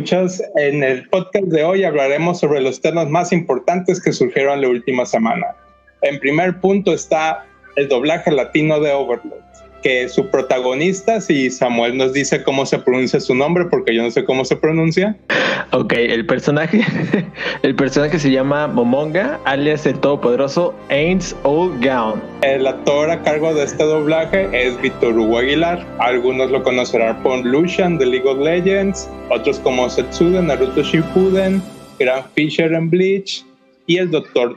Escuchas. En el podcast de hoy hablaremos sobre los temas más importantes que surgieron la última semana. En primer punto está el doblaje latino de Overlord que su protagonista, si Samuel nos dice cómo se pronuncia su nombre, porque yo no sé cómo se pronuncia. Ok, el personaje, el personaje se llama Momonga, alias el todopoderoso Ains Old Gown. El actor a cargo de este doblaje es Víctor Hugo Aguilar. Algunos lo conocerán por Lucian de League of Legends, otros como Setsude Naruto Shippuden, Grand Fisher en Bleach y el Dr.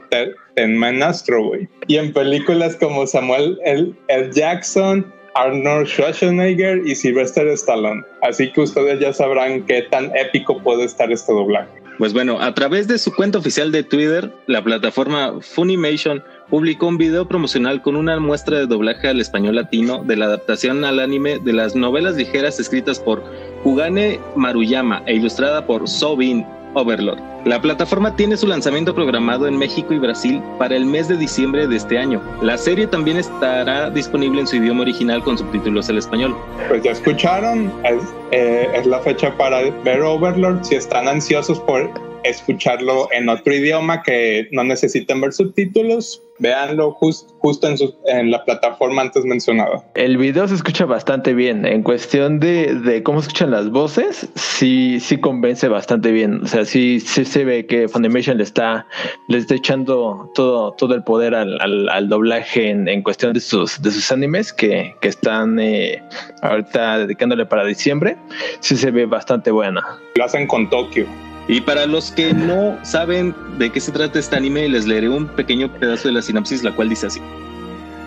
Tenman Astro, Y en películas como Samuel L. Jackson, Arnold Schwarzenegger y Sylvester Stallone. Así que ustedes ya sabrán qué tan épico puede estar este doblaje. Pues bueno, a través de su cuenta oficial de Twitter, la plataforma Funimation publicó un video promocional con una muestra de doblaje al español latino de la adaptación al anime de las novelas ligeras escritas por Kugane Maruyama e ilustrada por Sobin Overlord. La plataforma tiene su lanzamiento programado en México y Brasil para el mes de diciembre de este año. La serie también estará disponible en su idioma original con subtítulos al español. Pues ya escucharon, es, eh, es la fecha para ver Overlord. Si están ansiosos por escucharlo en otro idioma que no necesiten ver subtítulos, véanlo justo en, en, la plataforma antes mencionada. El video se escucha bastante bien. En cuestión de, de, cómo escuchan las voces, sí, sí convence bastante bien. O sea, sí, sí se ve que Funimation le está, le está echando todo, todo el poder al, al, doblaje en, en, cuestión de sus, de sus animes que, que están eh, ahorita dedicándole para diciembre. Sí se ve bastante buena. Lo hacen con Tokio. Y para los que no saben de qué se trata este anime, les leeré un pequeño pedazo de la sinopsis, la cual dice así.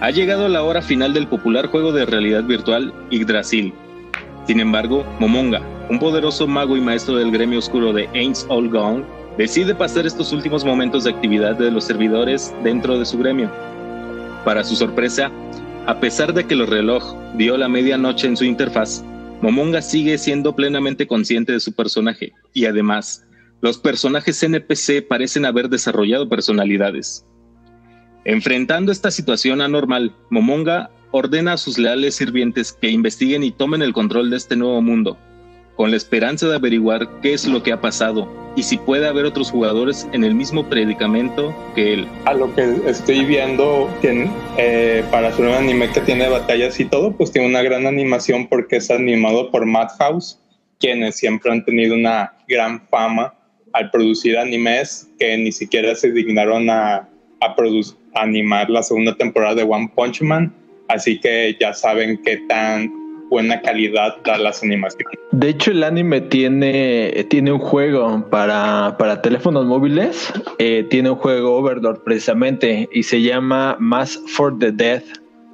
Ha llegado la hora final del popular juego de realidad virtual Yggdrasil. Sin embargo, Momonga, un poderoso mago y maestro del gremio oscuro de Ain's All Gone, decide pasar estos últimos momentos de actividad de los servidores dentro de su gremio. Para su sorpresa, a pesar de que el reloj dio la medianoche en su interfaz, Momonga sigue siendo plenamente consciente de su personaje y además los personajes NPC parecen haber desarrollado personalidades. Enfrentando esta situación anormal, Momonga ordena a sus leales sirvientes que investiguen y tomen el control de este nuevo mundo, con la esperanza de averiguar qué es lo que ha pasado y si puede haber otros jugadores en el mismo predicamento que él. A lo que estoy viendo, que, eh, para hacer un anime que tiene batallas y todo, pues tiene una gran animación porque es animado por Madhouse, quienes siempre han tenido una gran fama al producir animes que ni siquiera se dignaron a, a, animar la segunda temporada de One Punch Man. Así que ya saben qué tan buena calidad da las animaciones. De hecho, el anime tiene, tiene un juego para, para teléfonos móviles. Eh, tiene un juego Overlord precisamente y se llama Mass for the Death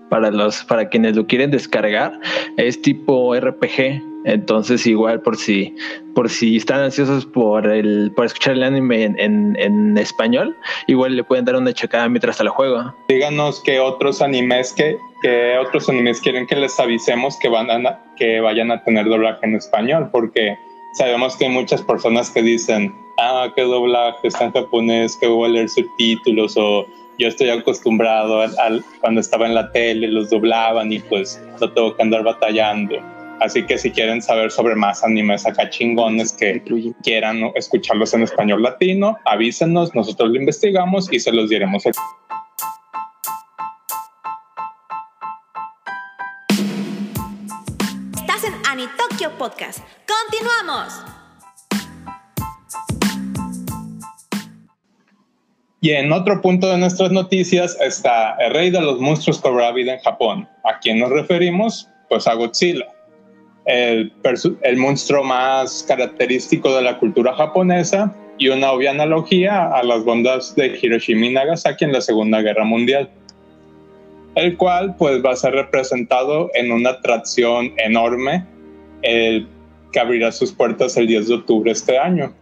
para los para quienes lo quieren descargar. Es tipo RPG entonces, igual por si, por si están ansiosos por el, por escuchar el anime en, español, igual le pueden dar una checada mientras el juego. Díganos qué otros animes que, que otros animes quieren que les avisemos que van a, que vayan a tener doblaje en español, porque sabemos que hay muchas personas que dicen, ah, qué doblaje está en japonés, que voy a leer subtítulos o yo estoy acostumbrado al, cuando estaba en la tele los doblaban y pues no tengo que andar batallando Así que si quieren saber sobre más animes acá chingones que quieran escucharlos en español latino, avísenos, nosotros lo investigamos y se los diremos. Estás en Anitokyo Podcast. ¡Continuamos! Y en otro punto de nuestras noticias está el rey de los monstruos cobra vida en Japón. ¿A quién nos referimos? Pues a Godzilla el, el monstruo más característico de la cultura japonesa y una obvia analogía a las bombas de Hiroshima y Nagasaki en la Segunda Guerra Mundial, el cual pues va a ser representado en una atracción enorme que abrirá sus puertas el 10 de octubre de este año.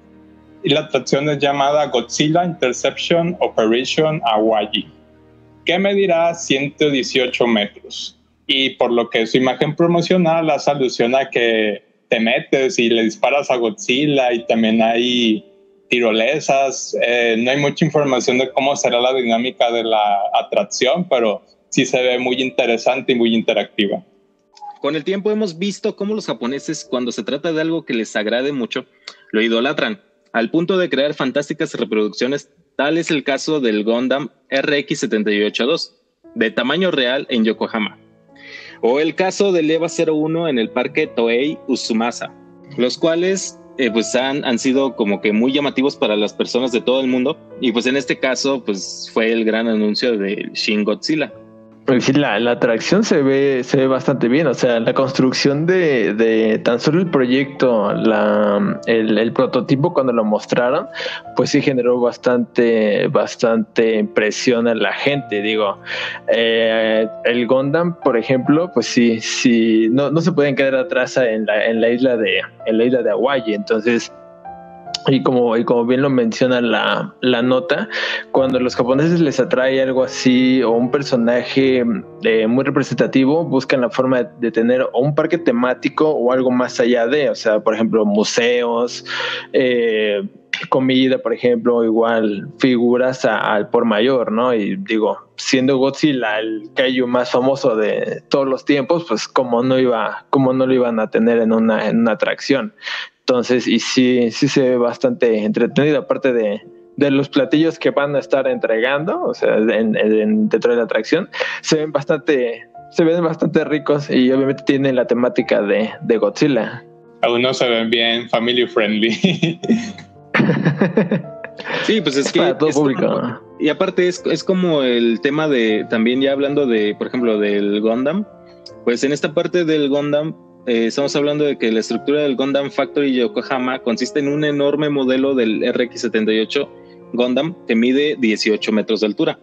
Y la atracción es llamada Godzilla Interception Operation Hawaii, que medirá 118 metros y por lo que su imagen promocional hace alusión a que te metes y le disparas a Godzilla y también hay tirolesas. Eh, no hay mucha información de cómo será la dinámica de la atracción, pero sí se ve muy interesante y muy interactiva. Con el tiempo hemos visto cómo los japoneses, cuando se trata de algo que les agrade mucho, lo idolatran, al punto de crear fantásticas reproducciones. Tal es el caso del Gundam RX-782, de tamaño real en Yokohama. O el caso del EVA 01 en el parque Toei Usumasa, los cuales eh, pues han, han sido como que muy llamativos para las personas de todo el mundo. Y pues en este caso, pues fue el gran anuncio de Shin Godzilla. Pues sí, la, la, atracción se ve, se ve bastante bien. O sea, la construcción de, de tan solo el proyecto, la, el, el, prototipo cuando lo mostraron, pues sí generó bastante, bastante impresión a la gente. Digo, eh, el Gundam, por ejemplo, pues sí, sí, no, no se pueden quedar atrás en la, en la isla de, en la isla de Hawaii. Entonces, y como, y como bien lo menciona la, la, nota, cuando a los japoneses les atrae algo así o un personaje eh, muy representativo, buscan la forma de tener o un parque temático o algo más allá de, o sea, por ejemplo, museos, eh, comida, por ejemplo, igual figuras al por mayor, ¿no? Y digo, siendo Godzilla el kaiju más famoso de todos los tiempos, pues como no iba, como no lo iban a tener en una, en una atracción. Entonces, y sí, sí se ve bastante entretenido, aparte de, de los platillos que van a estar entregando, o sea, en, en, dentro de la atracción, se ven bastante, se ven bastante ricos y obviamente tienen la temática de, de Godzilla. Algunos se ven bien family friendly. sí, pues es, es que para todo es público. Como, y aparte es, es como el tema de, también ya hablando de, por ejemplo, del Gundam, pues en esta parte del Gundam eh, estamos hablando de que la estructura del Gundam Factory Yokohama consiste en un enorme modelo del RX-78 Gundam que mide 18 metros de altura,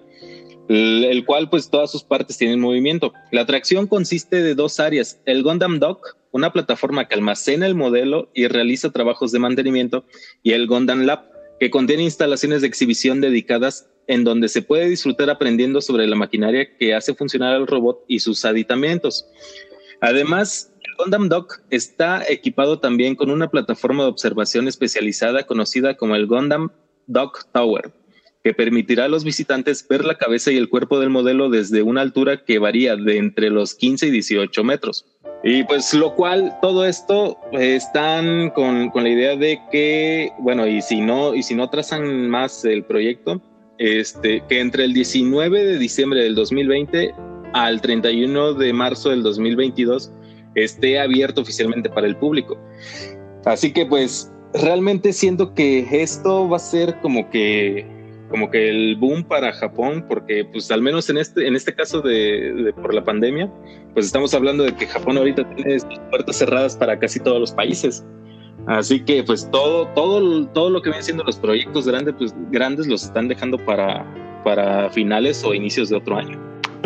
el, el, cual pues todas sus partes tienen movimiento. La atracción consiste de dos áreas, el Gundam Dock, una plataforma que almacena el modelo y realiza trabajos de mantenimiento, y el Gundam Lab, que contiene instalaciones de exhibición dedicadas en donde se puede disfrutar aprendiendo sobre la maquinaria que hace funcionar al robot y sus aditamentos. Además, Gundam Dock está equipado también con una plataforma de observación especializada conocida como el Gundam Dock Tower, que permitirá a los visitantes ver la cabeza y el cuerpo del modelo desde una altura que varía de entre los 15 y 18 metros. Y pues lo cual, todo esto eh, están con, con, la idea de que, bueno, y si no, y si no trazan más el proyecto, este, que entre el 19 de diciembre del 2020 al 31 de marzo del 2022 esté abierto oficialmente para el público. Así que pues realmente siento que esto va a ser como que como que el boom para Japón, porque pues al menos en este, en este caso de, de por la pandemia, pues estamos hablando de que Japón ahorita tiene puertas cerradas para casi todos los países. Así que pues todo, todo, todo lo que vienen siendo los proyectos grandes, pues grandes los están dejando para, para finales o inicios de otro año.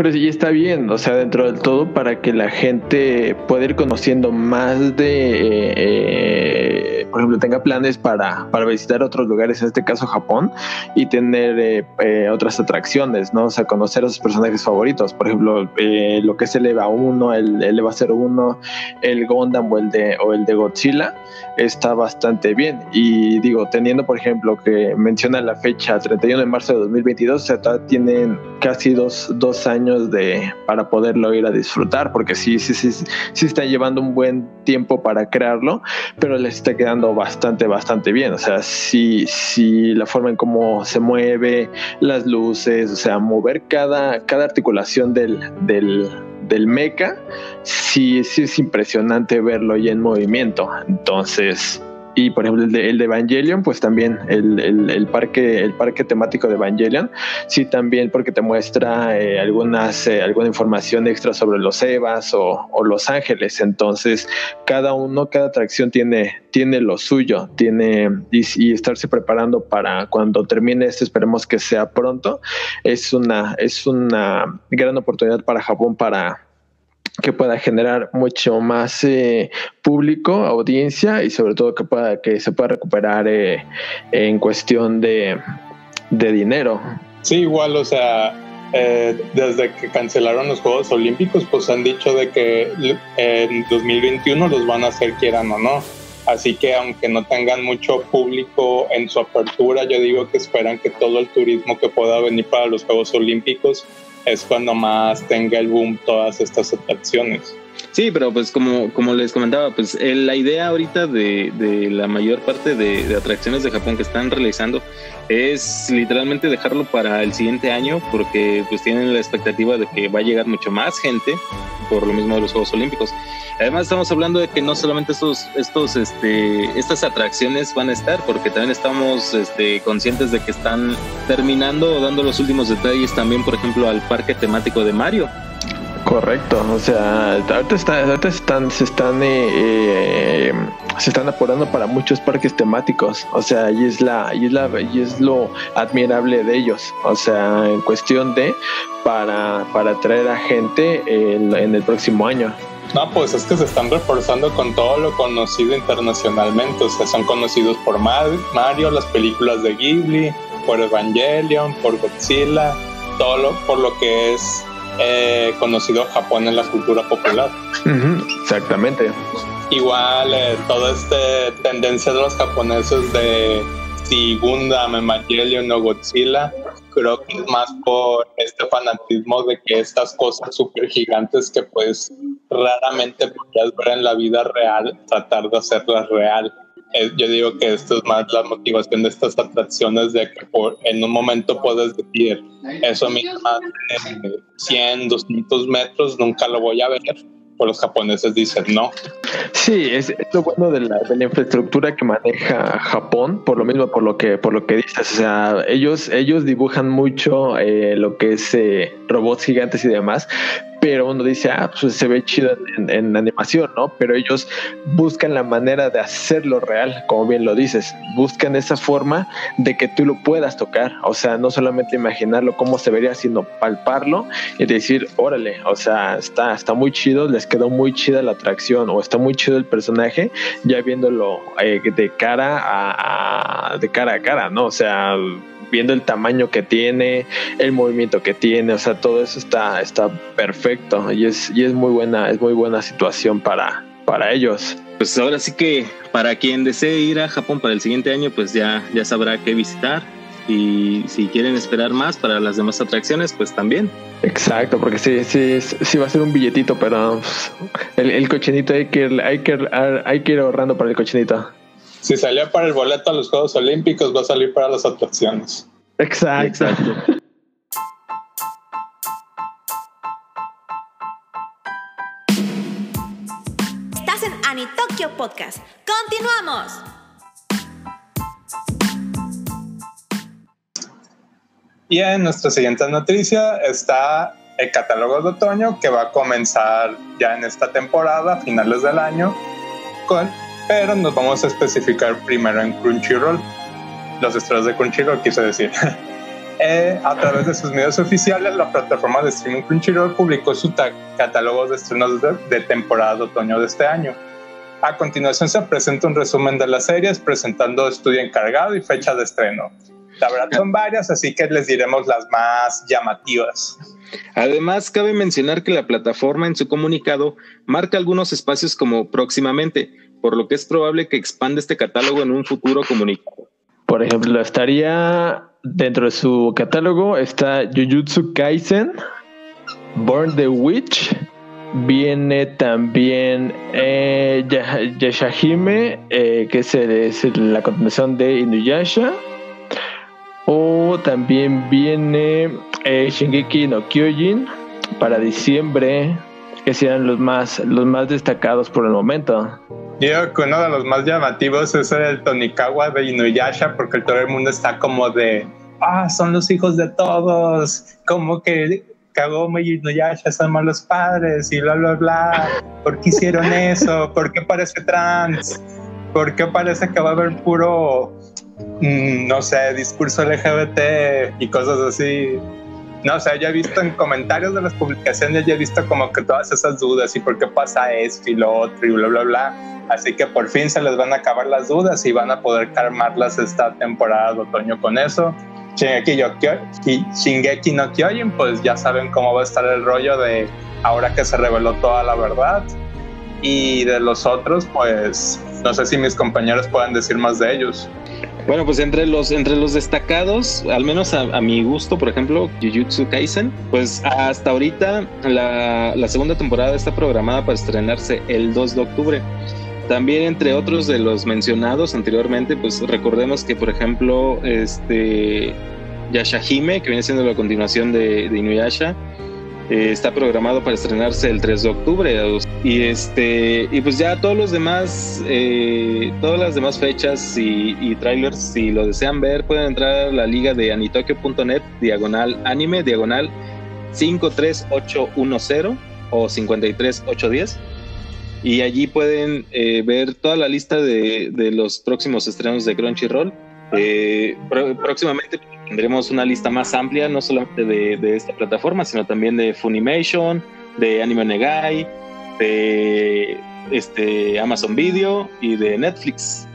Pero sí está bien, o sea, dentro del todo para que la gente pueda ir conociendo más de, eh, por ejemplo, tenga planes para, para visitar otros lugares, en este caso Japón, y tener eh, eh, otras atracciones, ¿no? O sea, conocer a sus personajes favoritos, por ejemplo, eh, lo que es el EVA 1, el, el EVA 01, el Gundam o el, de, o el de Godzilla, está bastante bien. Y digo, teniendo, por ejemplo, que menciona la fecha 31 de marzo de 2022, o sea, tienen casi dos, dos años de para poderlo ir a disfrutar porque sí sí sí sí está llevando un buen tiempo para crearlo pero les está quedando bastante bastante bien. O sea sí sí la forma en cómo se mueve las luces o sea mover cada cada articulación del del del mecha sí sí es impresionante verlo ya en movimiento. Entonces y por ejemplo el de, el de Evangelion pues también el, el, parque el parque temático de Evangelion sí también porque te muestra eh, algunas eh, alguna información extra sobre los Evas o, o, Los Ángeles. Entonces cada uno cada atracción tiene tiene lo suyo tiene y, y, estarse preparando para cuando termine este esperemos que sea pronto es una es una gran oportunidad para Japón para que pueda generar mucho más eh, público, audiencia y sobre todo que pueda que se pueda recuperar eh, en cuestión de, de, dinero. Sí, igual, o sea, eh, desde que cancelaron los Juegos Olímpicos, pues han dicho de que en 2021 los van a hacer quieran o no. Así que aunque no tengan mucho público en su apertura, yo digo que esperan que todo el turismo que pueda venir para los Juegos Olímpicos es cuando más tenga el boom todas estas atracciones. Sí, pero pues como, como les comentaba, pues la idea ahorita de, de la mayor parte de, de, atracciones de Japón que están realizando es literalmente dejarlo para el siguiente año porque pues tienen la expectativa de que va a llegar mucho más gente por lo mismo de los Juegos Olímpicos. Además estamos hablando de que no solamente estos, estos, este, estas atracciones van a estar, porque también estamos este, conscientes de que están terminando o dando los últimos detalles también, por ejemplo, al parque temático de Mario. Correcto, o sea, ahorita, están, se están, eh, eh, se están apurando para muchos parques temáticos, o sea, y es la, y es la, y es lo admirable de ellos, o sea, en cuestión de para, para atraer a gente en, el próximo año. No, pues es que se están reforzando con todo lo conocido internacionalmente, o sea, son conocidos por Mario, las películas de Ghibli, por Evangelion, por Godzilla, todo lo, por lo que es eh, conocido Japón en la cultura popular. exactamente. Igual eh, toda esta tendencia de los japoneses de si Gundam, Evangelion o Godzilla, creo que es más por este fanatismo de que estas cosas súper gigantes que pues raramente podrías ver en la vida real, tratar de hacerlas real. Eh, yo digo que esto es más la motivación de estas atracciones de que por, en un momento puedes decir eso mismo de 100, 200 metros nunca lo voy a ver los japoneses dicen no. Sí, es, lo bueno de la, de la, infraestructura que maneja Japón, por lo mismo, por lo que, por lo que dices. O sea, ellos, ellos dibujan mucho eh, lo que es eh, robots gigantes y demás, pero uno dice, ah, pues se ve chido en, animación, ¿no? Pero ellos buscan la manera de hacerlo real, como bien lo dices, buscan esa forma de que tú lo puedas tocar, o sea, no solamente imaginarlo cómo se vería, sino palparlo y decir, órale, o sea, está, está muy chido, les quedó muy chida la atracción o está muy chido el personaje, ya viéndolo eh, de cara a, de cara a cara, ¿no? O sea, viendo el tamaño que tiene, el movimiento que tiene, o sea, todo eso está, está perfecto y es, y es muy buena, es muy buena situación para, para ellos. Pues ahora sí que para quien desee ir a Japón para el siguiente año, pues ya, ya sabrá qué visitar. Y si quieren esperar más para las demás atracciones, pues también. Exacto, porque sí, sí, sí va a ser un billetito, pero pues, el, el cochinito hay que, hay, que, hay que ir ahorrando para el cochinito si salió para el boleto a los Juegos Olímpicos, va a salir para las atracciones. Exacto. Estás en Anitokyo Podcast. Continuamos. Y en nuestra siguiente noticia está el catálogo de otoño que va a comenzar ya en esta temporada, a finales del año, con pero nos vamos a especificar primero en Crunchyroll, los estrellas de Crunchyroll, quise decir. Eh, a través de sus medios oficiales, la plataforma de streaming Crunchyroll publicó su catálogo de estrenos de, temporada de otoño de este año. A continuación se presenta un resumen de las series presentando estudio encargado y fecha de estreno. La verdad son varias, así que les diremos las más llamativas. Además, cabe mencionar que la plataforma en su comunicado marca algunos espacios como próximamente, por lo que es probable que expanda este catálogo en un futuro comunicado. Por ejemplo, estaría dentro de su catálogo está Jujutsu Kaisen, Born the Witch, viene también eh, Yashahime, eh, que es, la continuación de Inuyasha, o también viene eh, Shingeki no Kyojin para diciembre, que sean los más, los más destacados por el momento. Yo que uno de los más llamativos es el Tonikawa de Inuyasha, porque todo el mundo está como de, ah, son los hijos de todos, como que Kagome y Inuyasha son malos padres y bla, bla, bla. ¿Por qué hicieron eso? ¿Por qué parece trans? ¿Por qué parece que va a haber puro, mm, no sé, discurso LGBT y cosas así? No, o sea, ya he visto en comentarios de las publicaciones, ya he visto como que todas esas dudas y por qué pasa esto y lo otro y bla, bla, bla. Así que por fin se les van a acabar las dudas y van a poder calmarlas esta temporada de otoño con eso. Shingeki, no Kyojin, pues ya saben cómo va a estar el rollo de ahora que se reveló toda la verdad. Y de los otros, pues no sé si mis compañeros puedan decir más de ellos. Bueno, pues entre los, entre los destacados, al menos a, mi gusto, por ejemplo, Jujutsu Kaisen, pues hasta ahorita la, la, segunda temporada está programada para estrenarse el 2 de octubre. También entre otros de los mencionados anteriormente, pues recordemos que, por ejemplo, este Yashahime, que viene siendo la continuación de, de Inuyasha, eh, está programado para estrenarse el 3 de octubre. Y este y pues ya todos los demás, eh, todas las demás fechas y, trailers, si lo desean ver, pueden entrar a la liga de anitokyo.net, diagonal anime, diagonal 53810 o 53810. Y allí pueden eh, ver toda la lista de, de, los próximos estrenos de Crunchyroll. próximamente tendremos una lista más amplia, no solamente de, esta plataforma, sino también de Funimation, de Anime Negai, de este, Amazon Video y de Netflix.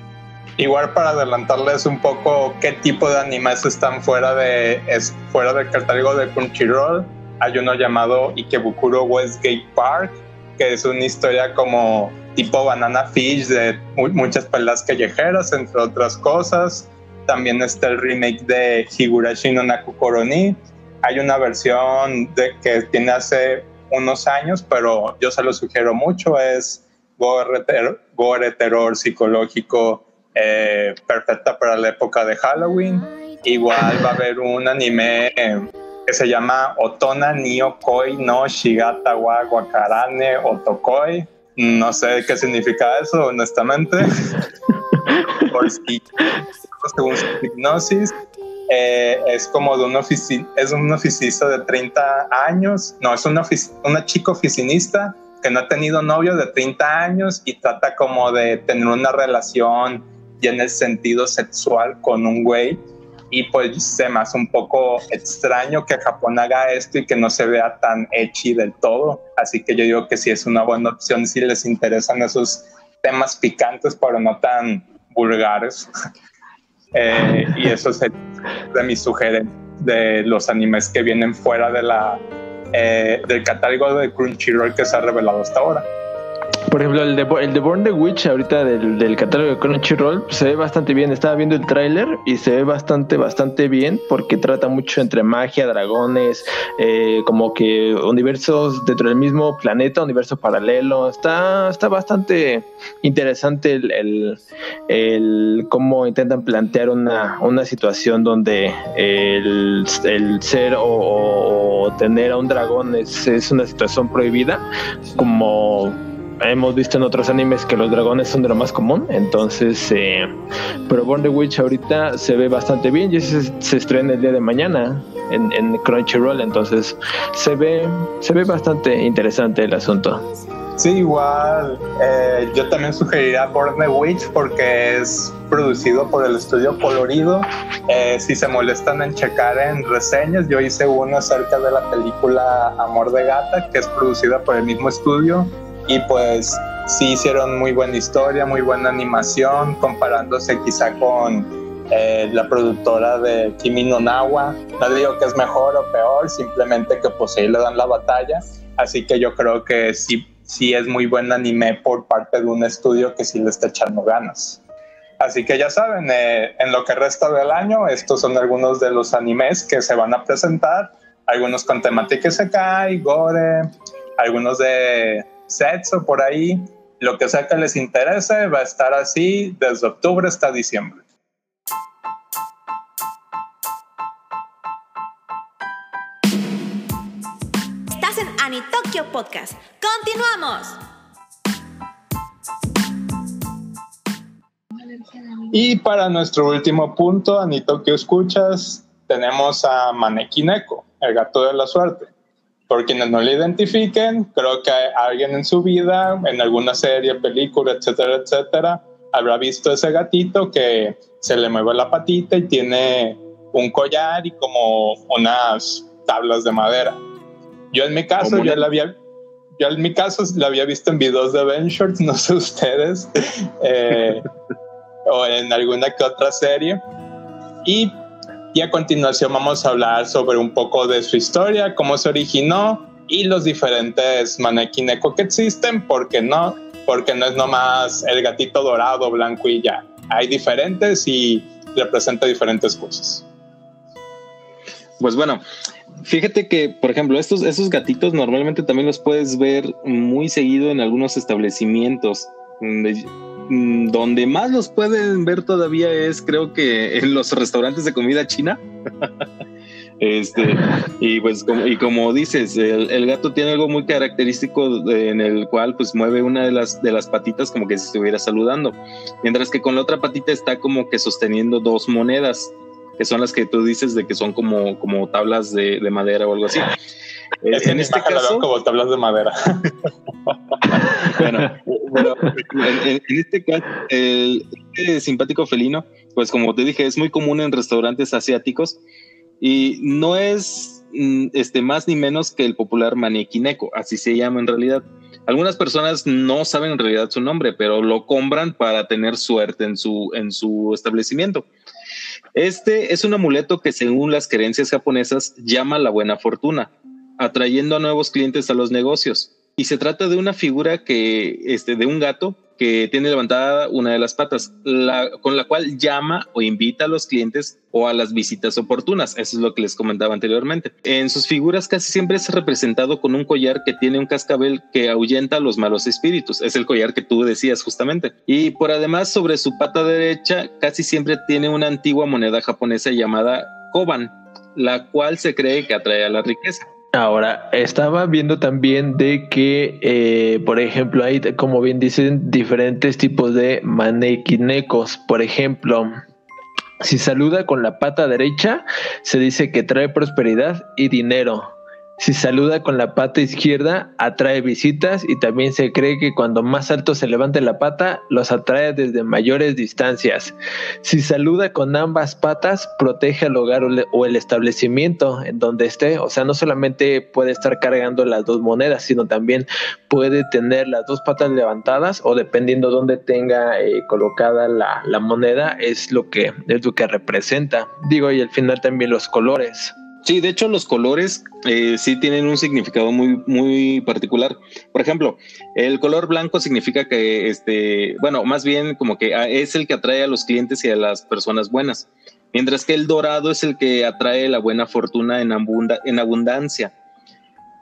Igual para adelantarles un poco qué tipo de animes están fuera de es, fuera del catálogo de Crunchyroll, hay uno llamado Ikebukuro Westgate Park, que es una historia como tipo Banana Fish de muchas peleas callejeras, entre otras cosas. También está el remake de Higurashi no Naku Koroni. Hay una versión de, que tiene hace unos años, pero yo se lo sugiero mucho. Es gore, gore terror psicológico, eh, perfecta para la época de Halloween. Igual va a haber un anime que se llama Otona Nio Koi no Shigata wa Wakarane Otokoi. No sé qué significa eso, honestamente. Por si según su hipnosis. Eh, es como de un, es un oficinista de 30 años, no, es una, una chica oficinista que no ha tenido novio de 30 años y trata como de tener una relación y en el sentido sexual con un güey. Y pues se me hace un poco extraño que Japón haga esto y que no se vea tan hechi del todo. Así que yo digo que sí es una buena opción si les interesan esos temas picantes, pero no tan vulgares. Eh, y eso es de mis sugerencias de los animes que vienen fuera de la, eh, del catálogo de Crunchyroll que se ha revelado hasta ahora. Por ejemplo, el de, el de Born the Witch, ahorita del, del catálogo de Crunchyroll, se ve bastante bien. Estaba viendo el tráiler y se ve bastante, bastante bien porque trata mucho entre magia, dragones, eh, como que universos dentro del mismo planeta, universo paralelo. Está, está bastante interesante el, el, cómo intentan plantear una, una situación donde el, el ser o, o, tener a un dragón es, es una situación prohibida, como hemos visto en otros animes que los dragones son de lo más común, entonces, eh, pero Born the Witch ahorita se ve bastante bien y se, se estrena el día de mañana en, en, Crunchyroll, entonces se ve, se ve bastante interesante el asunto. Sí, igual, eh, yo también sugeriría Born the Witch porque es producido por el estudio Colorido. Eh, si se molestan en checar en reseñas, yo hice uno acerca de la película Amor de Gata, que es producida por el mismo estudio y pues sí hicieron muy buena historia, muy buena animación, comparándose quizá con eh, la productora de Kimi no Nawa. No digo que es mejor o peor, simplemente que pues ahí le dan la batalla. Así que yo creo que sí, sí es muy buen anime por parte de un estudio que sí le está echando ganas. Así que ya saben, eh, en lo que resta del año, estos son algunos de los animes que se van a presentar. Algunos con temática Sekai, Gore, algunos de sets o por ahí, lo que sea que les interese, va a estar así desde octubre hasta diciembre. Estás en Anitokyo Podcast. ¡Continuamos! Y para nuestro último punto, Anitokyo Escuchas, tenemos a Manekineko, el gato de la suerte por quienes no le identifiquen, creo que alguien en su vida, en alguna serie, película, etcétera, etcétera, habrá visto ese gatito que se le mueve la patita y tiene un collar y como unas tablas de madera. Yo en mi caso, yo la había, yo en mi caso la había visto en videos de Ben Shorts, no sé ustedes, eh, o en alguna que otra serie. Y y a continuación vamos a hablar sobre un poco de su historia, cómo se originó y los diferentes Neko que existen, porque no, porque no es nomás el gatito dorado, blanco y ya. Hay diferentes y representa diferentes cosas. Pues bueno, fíjate que, por ejemplo, estos, esos gatitos normalmente también los puedes ver muy seguido en algunos establecimientos. Donde más los pueden ver todavía es, creo que en los restaurantes de comida china. Este, y pues como, y como dices, el, gato tiene algo muy característico en el cual pues mueve una de las, de las patitas como que si estuviera saludando, mientras que con la otra patita está como que sosteniendo dos monedas, que son las que tú dices de que son como, como tablas de, madera o algo así. En este caso, como tablas de madera. bueno, en, este caso, el, el simpático felino, pues como te dije, es muy común en restaurantes asiáticos y no es mm, este, más ni menos que el popular manequineco, así se llama en realidad. Algunas personas no saben en realidad su nombre, pero lo compran para tener suerte en su, en su establecimiento. Este es un amuleto que según las creencias japonesas llama la buena fortuna, atrayendo a nuevos clientes a los negocios. Y se trata de una figura que, este, de un gato que tiene levantada una de las patas, con la cual llama o invita a los clientes o a las visitas oportunas. Eso es lo que les comentaba anteriormente. En sus figuras casi siempre es representado con un collar que tiene un cascabel que ahuyenta a los malos espíritus. Es el collar que tú decías justamente. Y por además sobre su pata derecha casi siempre tiene una antigua moneda japonesa llamada koban, la cual se cree que atrae a la riqueza. Ahora, estaba viendo también de que, eh, por ejemplo, hay, como bien dicen, diferentes tipos de manequinecos. Por ejemplo, si saluda con la pata derecha, se dice que trae prosperidad y dinero. Si saluda con la pata izquierda, atrae visitas y también se cree que cuando más alto se levante la pata, los atrae desde mayores distancias. Si saluda con ambas patas, protege al hogar o el establecimiento en donde esté. O sea, no solamente puede estar cargando las dos monedas, sino también puede tener las dos patas levantadas o dependiendo dónde tenga eh, colocada la, la moneda, es lo que es lo que representa. Digo, y al final también los colores. Sí, de hecho los colores eh, sí tienen un significado muy, muy particular. Por ejemplo, el color blanco significa que, este, bueno, más bien como que ah, es el que atrae a los clientes y a las personas buenas, mientras que el dorado es el que atrae la buena fortuna en, en abundancia.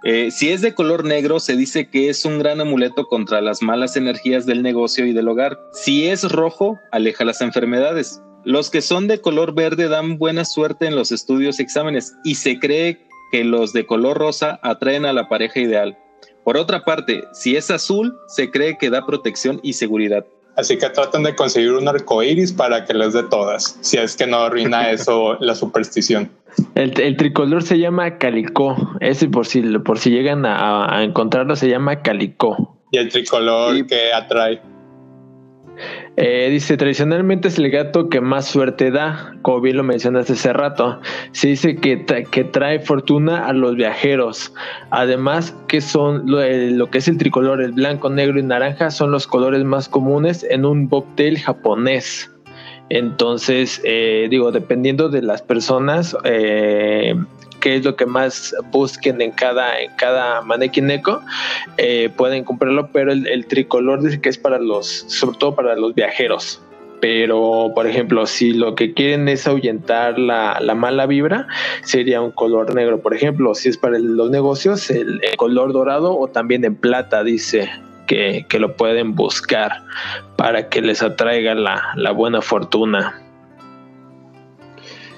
Eh, si es de color negro, se dice que es un gran amuleto contra las malas energías del negocio y del hogar. Si es rojo, aleja las enfermedades. Los que son de color verde dan buena suerte en los estudios y exámenes y se cree que los de color rosa atraen a la pareja ideal. Por otra parte, si es azul, se cree que da protección y seguridad. Así que tratan de conseguir un arco iris para que les dé todas, si es que no arruina eso la superstición. El, tricolor se llama calicó. Ese por si, por si llegan a, encontrarlo se llama calicó. Y el tricolor que atrae. Eh, dice, tradicionalmente es el gato que más suerte da, como bien lo mencionaste hace rato. Se dice que, que trae fortuna a los viajeros. Además, que son lo, que es el tricolor, el blanco, negro y naranja, son los colores más comunes en un bobtail japonés. Entonces, eh, digo, dependiendo de las personas, eh, qué es lo que más busquen en cada, en cada manequineco, eh, pueden comprarlo, pero el, tricolor dice que es para los, sobre todo para los viajeros. Pero, por ejemplo, si lo que quieren es ahuyentar la, mala vibra, sería un color negro. Por ejemplo, si es para los negocios, el, color dorado o también en plata, dice que, lo pueden buscar para que les atraiga la, la buena fortuna.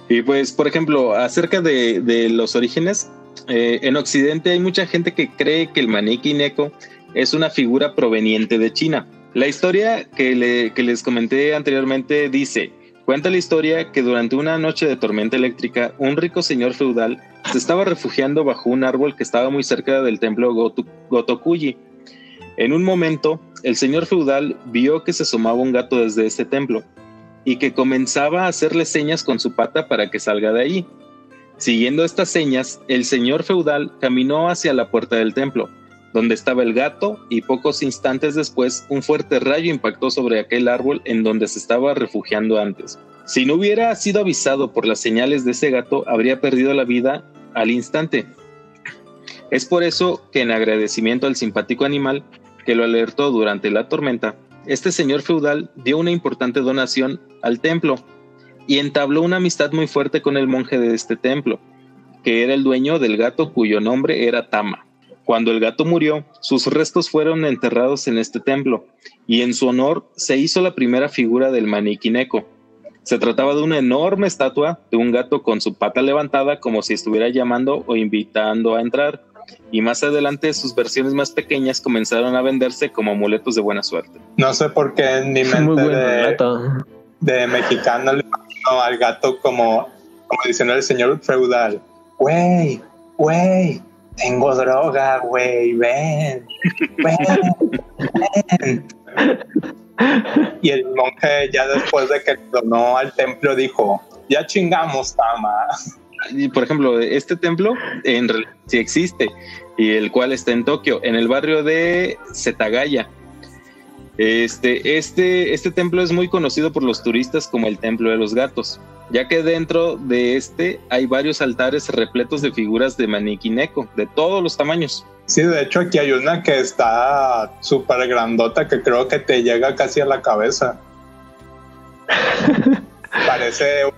Y pues, por ejemplo, acerca de, los orígenes, eh, en Occidente hay mucha gente que cree que el maniquí Neko es una figura proveniente de China. La historia que, les comenté anteriormente dice, cuenta la historia que durante una noche de tormenta eléctrica, un rico señor feudal se estaba refugiando bajo un árbol que estaba muy cerca del templo Gotokuji. En un momento, el señor feudal vio que se asomaba un gato desde este templo y que comenzaba a hacerle señas con su pata para que salga de ahí. Siguiendo estas señas, el señor feudal caminó hacia la puerta del templo, donde estaba el gato, y pocos instantes después un fuerte rayo impactó sobre aquel árbol en donde se estaba refugiando antes. Si no hubiera sido avisado por las señales de ese gato, habría perdido la vida al instante. Es por eso que en agradecimiento al simpático animal que lo alertó durante la tormenta, este señor feudal dio una importante donación al templo, y entabló una amistad muy fuerte con el monje de este templo, que era el dueño del gato cuyo nombre era Tama. Cuando el gato murió, sus restos fueron enterrados en este templo, y en su honor se hizo la primera figura del maniquí Neko. Se trataba de una enorme estatua de un gato con su pata levantada como si estuviera llamando o invitando a entrar, y más adelante sus versiones más pequeñas comenzaron a venderse como amuletos de buena suerte. No sé por qué en mi mente de, de, mexicano le imagino al gato como, como diciendo el señor feudal, güey, güey, tengo droga, güey, ven, ven, ven. Y el monje ya después de que donó al templo dijo, ya chingamos, Tama. Por ejemplo, este templo en sí existe y el cual está en Tokio, en el barrio de Setagaya. Este, este, este templo es muy conocido por los turistas como el Templo de los Gatos, ya que dentro de este hay varios altares repletos de figuras de maniquí neko, de todos los tamaños. Sí, de hecho aquí hay una que está súper grandota que creo que te llega casi a la cabeza. Parece un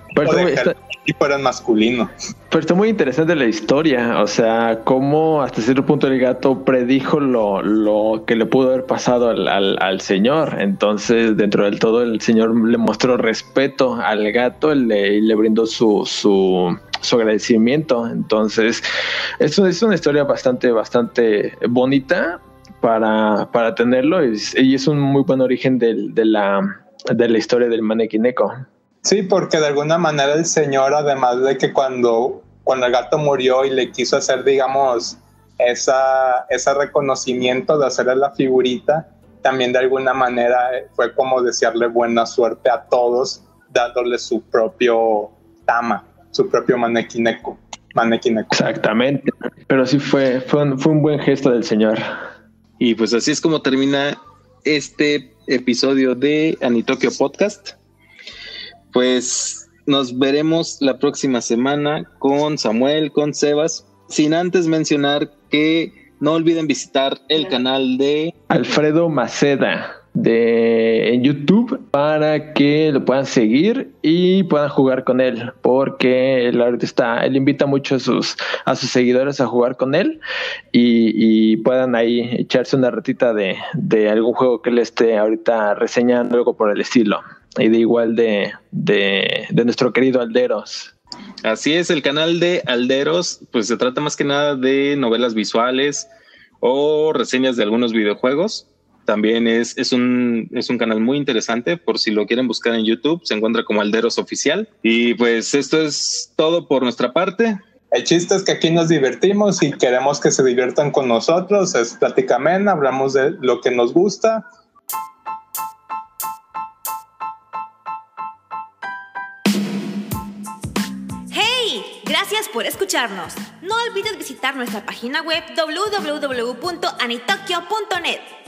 tipo de masculino. Pero está muy interesante la historia, o sea, cómo hasta cierto punto el gato predijo lo, lo que le pudo haber pasado al, al, señor. Entonces, dentro del todo, el señor le mostró respeto al gato y le, le brindó su, su, su agradecimiento. Entonces, eso es una historia bastante, bastante bonita para, para tenerlo y, es un muy buen origen de, de, la, de la historia del manequineco. Sí, porque de alguna manera el señor, además de que cuando, cuando el gato murió y le quiso hacer, digamos, esa, ese reconocimiento de hacerle la figurita, también de alguna manera fue como desearle buena suerte a todos, dándole su propio tama su propio manequineco. manequineco. Exactamente. Pero sí fue, fue un, fue un buen gesto del señor. Y pues así es como termina este episodio de Anitokyo Podcast. Pues nos veremos la próxima semana con Samuel, con Sebas, sin antes mencionar que no olviden visitar el canal de Alfredo Maceda de en YouTube para que lo puedan seguir y puedan jugar con él porque él ahorita está él invita mucho a sus a sus seguidores a jugar con él y, puedan ahí echarse una ratita de, de, algún juego que él esté ahorita reseñando algo por el estilo y de igual de, de, de nuestro querido Alderos Así es, el canal de Alderos, pues se trata más que nada de novelas visuales o reseñas de algunos videojuegos. También es, es, un, es un canal muy interesante, por si lo quieren buscar en YouTube, se encuentra como Alderos Oficial. Y pues esto es todo por nuestra parte. El chiste es que aquí nos divertimos y queremos que se diviertan con nosotros. Es plática amena, hablamos de lo que nos gusta. Por escucharnos. No olvides visitar nuestra página web www.anitokyo.net.